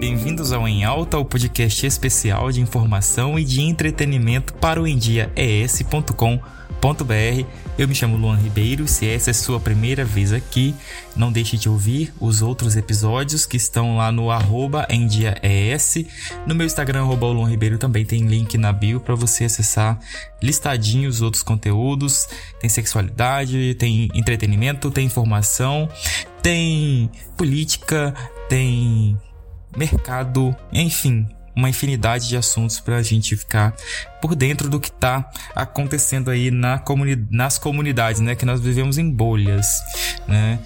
bem-vindos ao Em Alta, o podcast especial de informação e de entretenimento para o endiaes.com.br. Eu me chamo Luan Ribeiro. Se essa é sua primeira vez aqui, não deixe de ouvir os outros episódios que estão lá no arroba endiaes. No meu Instagram, arroba Luan Ribeiro, também tem link na bio para você acessar listadinho os outros conteúdos. Tem sexualidade, tem entretenimento, tem informação, tem política, tem mercado, enfim, uma infinidade de assuntos para a gente ficar por dentro do que está acontecendo aí na comuni nas comunidades, né? Que nós vivemos em bolhas, né?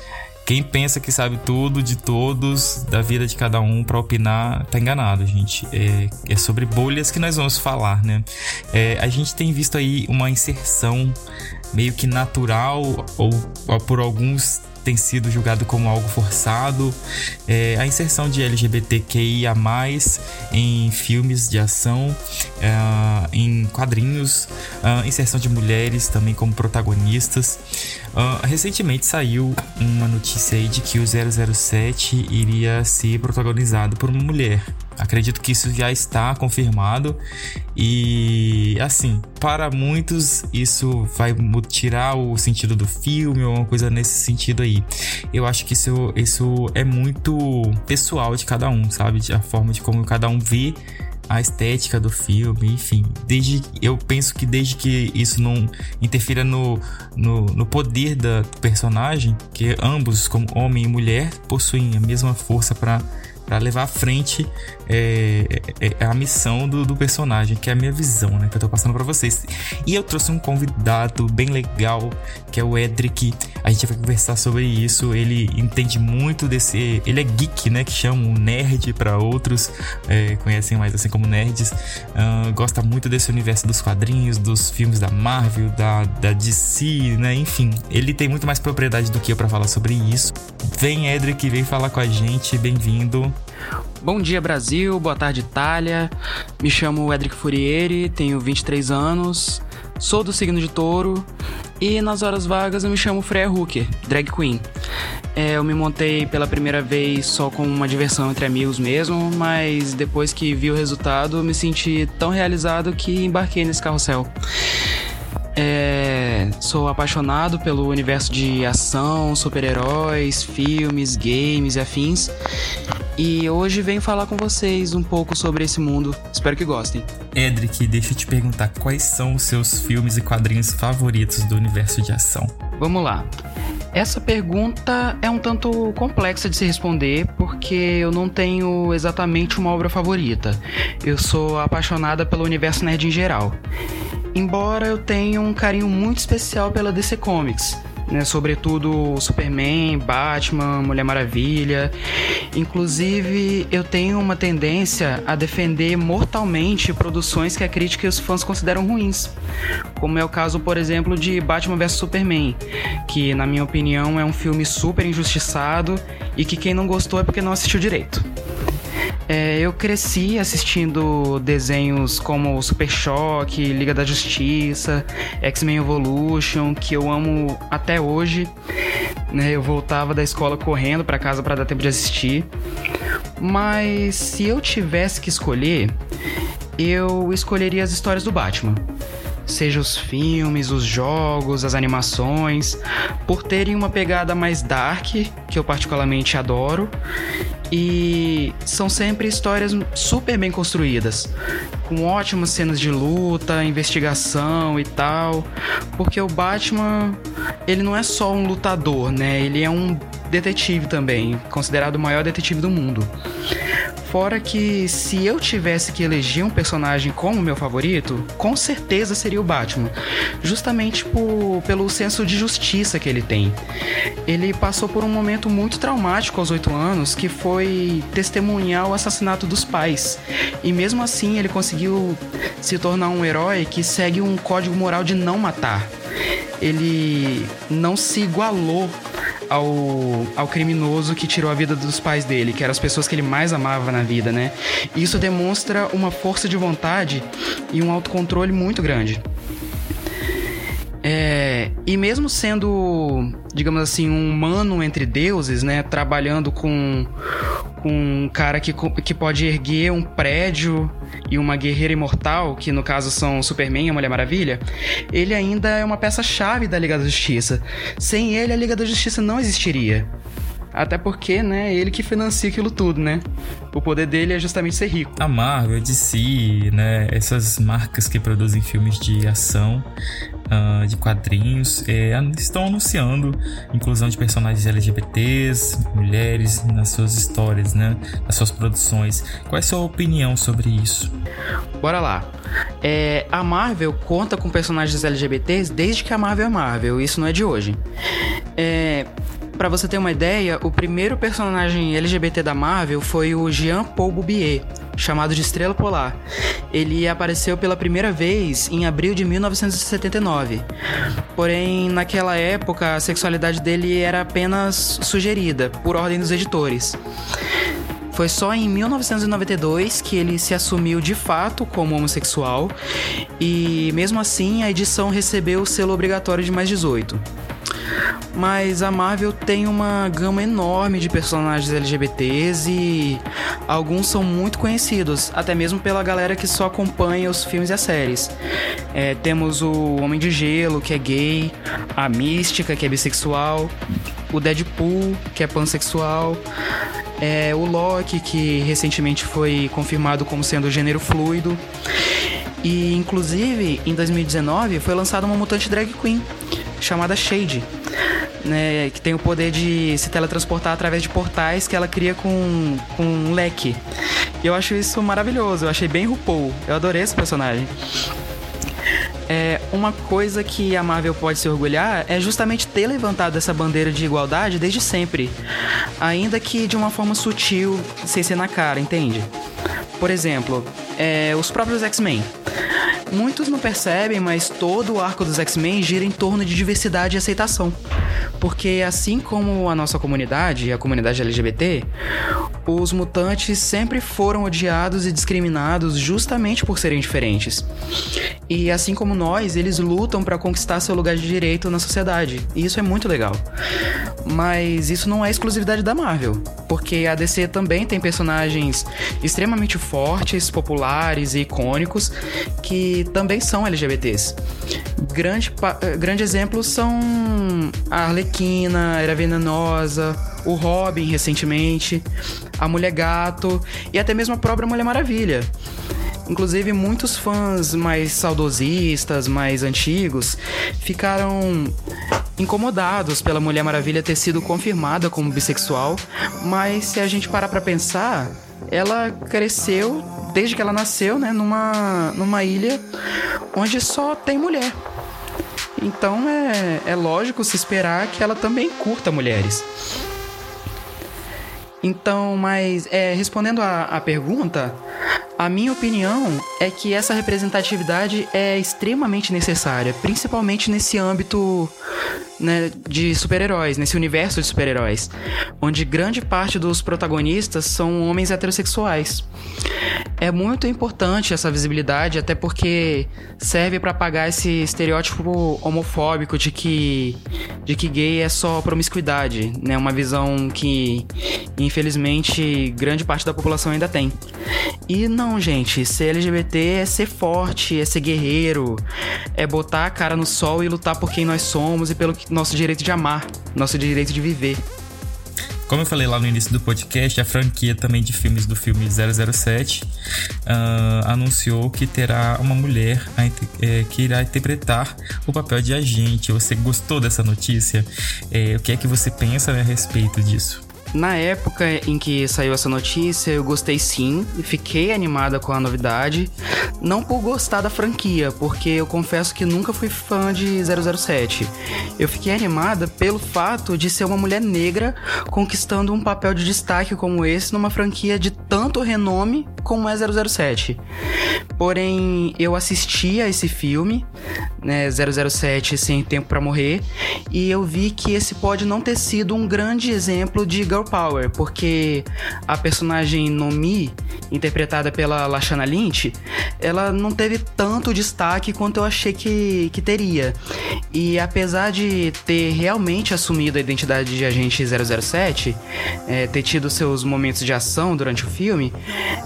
Quem pensa que sabe tudo de todos, da vida de cada um para opinar, tá enganado, gente. É, é, sobre bolhas que nós vamos falar, né? É, a gente tem visto aí uma inserção meio que natural ou, ou por alguns tem sido julgado como algo forçado. É, a inserção de LGBTQIA, em filmes de ação, é, em quadrinhos, a inserção de mulheres também como protagonistas. Uh, recentemente saiu uma notícia aí de que o 007 iria ser protagonizado por uma mulher. Acredito que isso já está confirmado e assim, para muitos isso vai tirar o sentido do filme ou uma coisa nesse sentido aí. Eu acho que isso, isso é muito pessoal de cada um, sabe? A forma de como cada um vê a estética do filme, enfim. Desde, eu penso que desde que isso não interfira no, no, no poder da personagem, que ambos, como homem e mulher, possuem a mesma força para para levar à frente é, é, é, a missão do, do, personagem, que é a minha visão, né? Que eu tô passando para vocês. E eu trouxe um convidado bem legal, que é o Edric. A gente vai conversar sobre isso. Ele entende muito desse. Ele é geek, né? Que chamam nerd para outros, é, conhecem mais assim como nerds. Uh, gosta muito desse universo dos quadrinhos, dos filmes da Marvel, da, da DC, né? Enfim, ele tem muito mais propriedade do que eu para falar sobre isso. Vem, Edric, vem falar com a gente. Bem-vindo. Bom dia, Brasil. Boa tarde, Itália. Me chamo Edric Furieri, tenho 23 anos, sou do signo de touro e nas horas vagas eu me chamo Freya Hooker, drag queen. É, eu me montei pela primeira vez só com uma diversão entre amigos mesmo, mas depois que vi o resultado me senti tão realizado que embarquei nesse carrossel. É, sou apaixonado pelo universo de ação, super-heróis, filmes, games e afins. E hoje venho falar com vocês um pouco sobre esse mundo. Espero que gostem. Edric, deixa eu te perguntar quais são os seus filmes e quadrinhos favoritos do universo de ação. Vamos lá. Essa pergunta é um tanto complexa de se responder porque eu não tenho exatamente uma obra favorita. Eu sou apaixonada pelo universo nerd em geral. Embora eu tenha um carinho muito especial pela DC Comics, né? Sobretudo Superman, Batman, Mulher Maravilha. Inclusive, eu tenho uma tendência a defender mortalmente produções que a crítica e os fãs consideram ruins. Como é o caso, por exemplo, de Batman vs Superman, que, na minha opinião, é um filme super injustiçado e que quem não gostou é porque não assistiu direito. É, eu cresci assistindo desenhos como Super Choque, Liga da Justiça, X-Men Evolution, que eu amo até hoje. Né, eu voltava da escola correndo para casa para dar tempo de assistir. Mas se eu tivesse que escolher, eu escolheria as histórias do Batman seja os filmes, os jogos, as animações, por terem uma pegada mais dark, que eu particularmente adoro, e são sempre histórias super bem construídas, com ótimas cenas de luta, investigação e tal, porque o Batman, ele não é só um lutador, né? Ele é um detetive também, considerado o maior detetive do mundo. Fora que se eu tivesse que eleger um personagem como meu favorito, com certeza seria o Batman. Justamente por, pelo senso de justiça que ele tem. Ele passou por um momento muito traumático aos oito anos, que foi testemunhar o assassinato dos pais. E mesmo assim ele conseguiu se tornar um herói que segue um código moral de não matar. Ele não se igualou ao, ao criminoso que tirou a vida dos pais dele, que eram as pessoas que ele mais amava na vida, né? Isso demonstra uma força de vontade e um autocontrole muito grande. É, e mesmo sendo, digamos assim, um humano entre deuses, né? Trabalhando com, com um cara que, que pode erguer um prédio e uma guerreira imortal, que no caso são Superman e Mulher Maravilha, ele ainda é uma peça-chave da Liga da Justiça. Sem ele, a Liga da Justiça não existiria. Até porque, né, ele que financia aquilo tudo, né? O poder dele é justamente ser rico. A Marvel, DC, né, essas marcas que produzem filmes de ação, uh, de quadrinhos, é, estão anunciando inclusão de personagens LGBTs, mulheres nas suas histórias, né, nas suas produções. Qual é a sua opinião sobre isso? Bora lá. É, a Marvel conta com personagens LGBTs desde que a Marvel é Marvel, isso não é de hoje. É, para você ter uma ideia, o primeiro personagem LGBT da Marvel foi o Jean Paul Boubier, chamado de Estrela Polar. Ele apareceu pela primeira vez em abril de 1979. Porém, naquela época, a sexualidade dele era apenas sugerida por ordem dos editores. Foi só em 1992 que ele se assumiu de fato como homossexual e, mesmo assim, a edição recebeu o selo obrigatório de mais 18 mas a Marvel tem uma gama enorme de personagens LGBTs e alguns são muito conhecidos, até mesmo pela galera que só acompanha os filmes e as séries. É, temos o Homem de Gelo, que é gay, a Mística, que é bissexual, o Deadpool, que é pansexual, é, o Loki, que recentemente foi confirmado como sendo gênero fluido. E inclusive em 2019 foi lançada uma mutante drag queen chamada Shade, né, que tem o poder de se teletransportar através de portais que ela cria com, com um leque. E eu acho isso maravilhoso, eu achei bem RuPaul, eu adorei esse personagem. É, uma coisa que a Marvel pode se orgulhar é justamente ter levantado essa bandeira de igualdade desde sempre, ainda que de uma forma sutil, sem ser na cara, entende? Por exemplo, é, os próprios X-Men. Muitos não percebem, mas todo o arco dos X-Men gira em torno de diversidade e aceitação. Porque assim como a nossa comunidade, a comunidade LGBT, os mutantes sempre foram odiados e discriminados justamente por serem diferentes. E assim como nós, eles lutam para conquistar seu lugar de direito na sociedade. E isso é muito legal. Mas isso não é exclusividade da Marvel, porque a DC também tem personagens extremamente fortes, populares e icônicos que também são LGBTs. Grande, grande exemplos são a Arlequina, Era Venenosa, o Robin recentemente, a Mulher Gato e até mesmo a própria Mulher Maravilha. Inclusive, muitos fãs mais saudosistas, mais antigos, ficaram incomodados pela Mulher Maravilha ter sido confirmada como bissexual, mas se a gente parar pra pensar, ela cresceu desde que ela nasceu, né, numa, numa ilha onde só tem mulher. Então é, é lógico se esperar que ela também curta mulheres. Então, mas é, respondendo à pergunta, a minha opinião é que essa representatividade é extremamente necessária, principalmente nesse âmbito né, de super-heróis, nesse universo de super-heróis, onde grande parte dos protagonistas são homens heterossexuais. É muito importante essa visibilidade, até porque serve para apagar esse estereótipo homofóbico de que, de que gay é só promiscuidade, né? Uma visão que, infelizmente, grande parte da população ainda tem. E não, gente, ser LGBT é ser forte, é ser guerreiro, é botar a cara no sol e lutar por quem nós somos e pelo nosso direito de amar, nosso direito de viver. Como eu falei lá no início do podcast, a franquia também de filmes do filme 007 uh, ah, anunciou que terá uma mulher é, que irá interpretar o papel de agente. Você gostou dessa notícia? É, o que é que você pensa né, a respeito disso? Na época em que saiu essa notícia, eu gostei sim fiquei animada com a novidade. Não por gostar da franquia, porque eu confesso que nunca fui fã de 007. Eu fiquei animada pelo fato de ser uma mulher negra conquistando um papel de destaque como esse numa franquia de tanto renome como é 007. Porém, eu assisti a esse filme, né, 007 Sem Tempo para Morrer, e eu vi que esse pode não ter sido um grande exemplo de girl power, porque a personagem Nomi, interpretada pela Lashana Lynch, ela não teve tanto destaque quanto eu achei que, que teria. E apesar de ter realmente assumido a identidade de agente 007, é, ter tido seus momentos de ação durante o filme,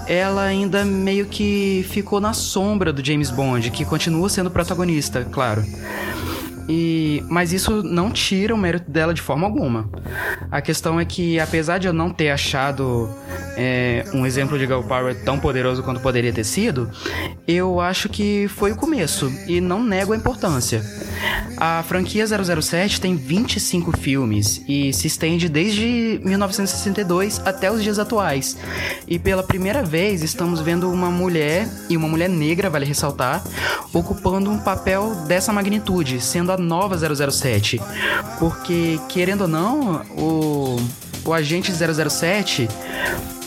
ela ainda meio que ficou na sombra do James Bond, que continua sendo protagonista, claro. E, mas isso não tira o mérito dela de forma alguma. A questão é que, apesar de eu não ter achado é, um exemplo de girl power tão poderoso quanto poderia ter sido, eu acho que foi o começo e não nego a importância. A franquia 007 tem 25 filmes e se estende desde 1962 até os dias atuais. E pela primeira vez estamos vendo uma mulher, e uma mulher negra, vale ressaltar, ocupando um papel dessa magnitude, sendo a nova 007. Porque, querendo ou não, o, o agente 007,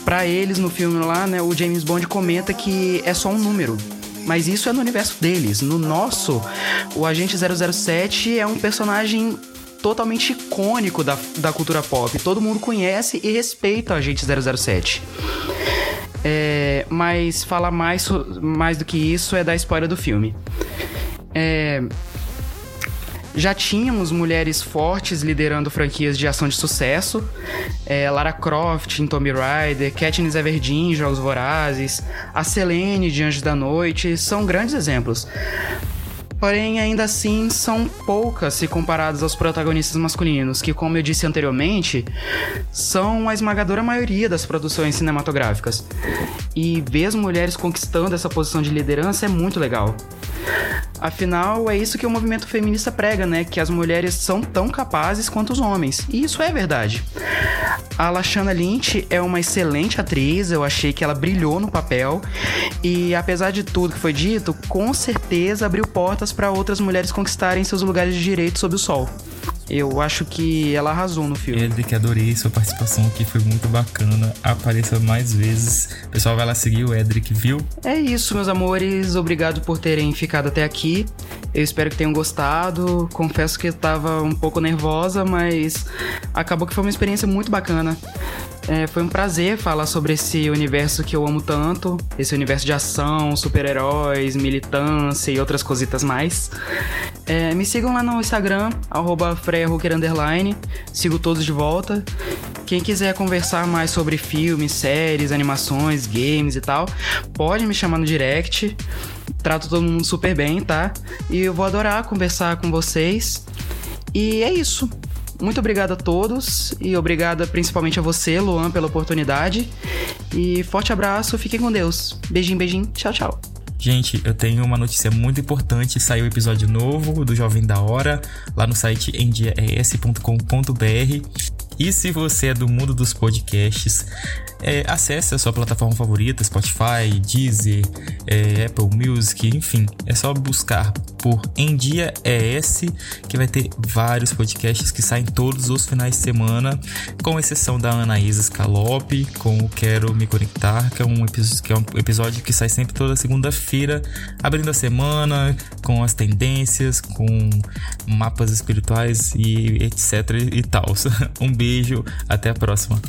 para eles no filme lá, né, o James Bond comenta que é só um número. Mas isso é no universo deles. No nosso, o agente 007 é um personagem totalmente icônico da, da cultura pop. Todo mundo conhece e respeita o agente 007. É, mas falar mais, mais do que isso é da spoiler do filme. É, já tínhamos mulheres fortes liderando franquias de ação de sucesso. É, Lara Croft em Tomb Raider, Katniss Everdeen em Jogos Vorazes, a Selene de Anjos da Noite, são grandes exemplos. Porém, ainda assim, são poucas se comparadas aos protagonistas masculinos, que, como eu disse anteriormente, são a esmagadora maioria das produções cinematográficas. E ver as mulheres conquistando essa posição de liderança é muito legal. Afinal, é isso que o movimento feminista prega, né? Que as mulheres são tão capazes quanto os homens. E isso é verdade. A Lashana Lynch é uma excelente atriz, eu achei que ela brilhou no papel. E apesar de tudo que foi dito, com certeza abriu portas para outras mulheres conquistarem seus lugares de direito sob o sol. Eu acho que ela arrasou no filme. Edric, adorei sua participação aqui, foi muito bacana. Apareça mais vezes. O pessoal vai lá seguir o Edric, viu? É isso, meus amores. Obrigado por terem ficado até aqui. Eu espero que tenham gostado. Confesso que eu tava um pouco nervosa, mas acabou que foi uma experiência muito bacana. É, foi um prazer falar sobre esse universo que eu amo tanto, esse universo de ação, super-heróis, militância e outras cositas mais. É, me sigam lá no Instagram, arroba sigo todos de volta. Quem quiser conversar mais sobre filmes, séries, animações, games e tal, pode me chamar no direct. Trato todo mundo super bem, tá? E eu vou adorar conversar com vocês. E é isso. Muito obrigado a todos e obrigada principalmente a você, Luan, pela oportunidade. E forte abraço, fiquem com Deus. Beijinho, beijinho. Tchau, tchau. Gente, eu tenho uma notícia muito importante. Saiu o episódio novo do Jovem da Hora lá no site endiaes.com.br. E se você é do mundo dos podcasts, é, acesse a sua plataforma favorita, Spotify, Deezer, é, Apple Music, enfim. É só buscar por Em Dia ES, que vai ter vários podcasts que saem todos os finais de semana, com exceção da Anaísa Scalope, com o Quero Me Conectar, que é um, que é um episódio que sai sempre toda segunda-feira, abrindo a semana, com as tendências, com mapas espirituais e etc e tal. Um beijo, até a próxima.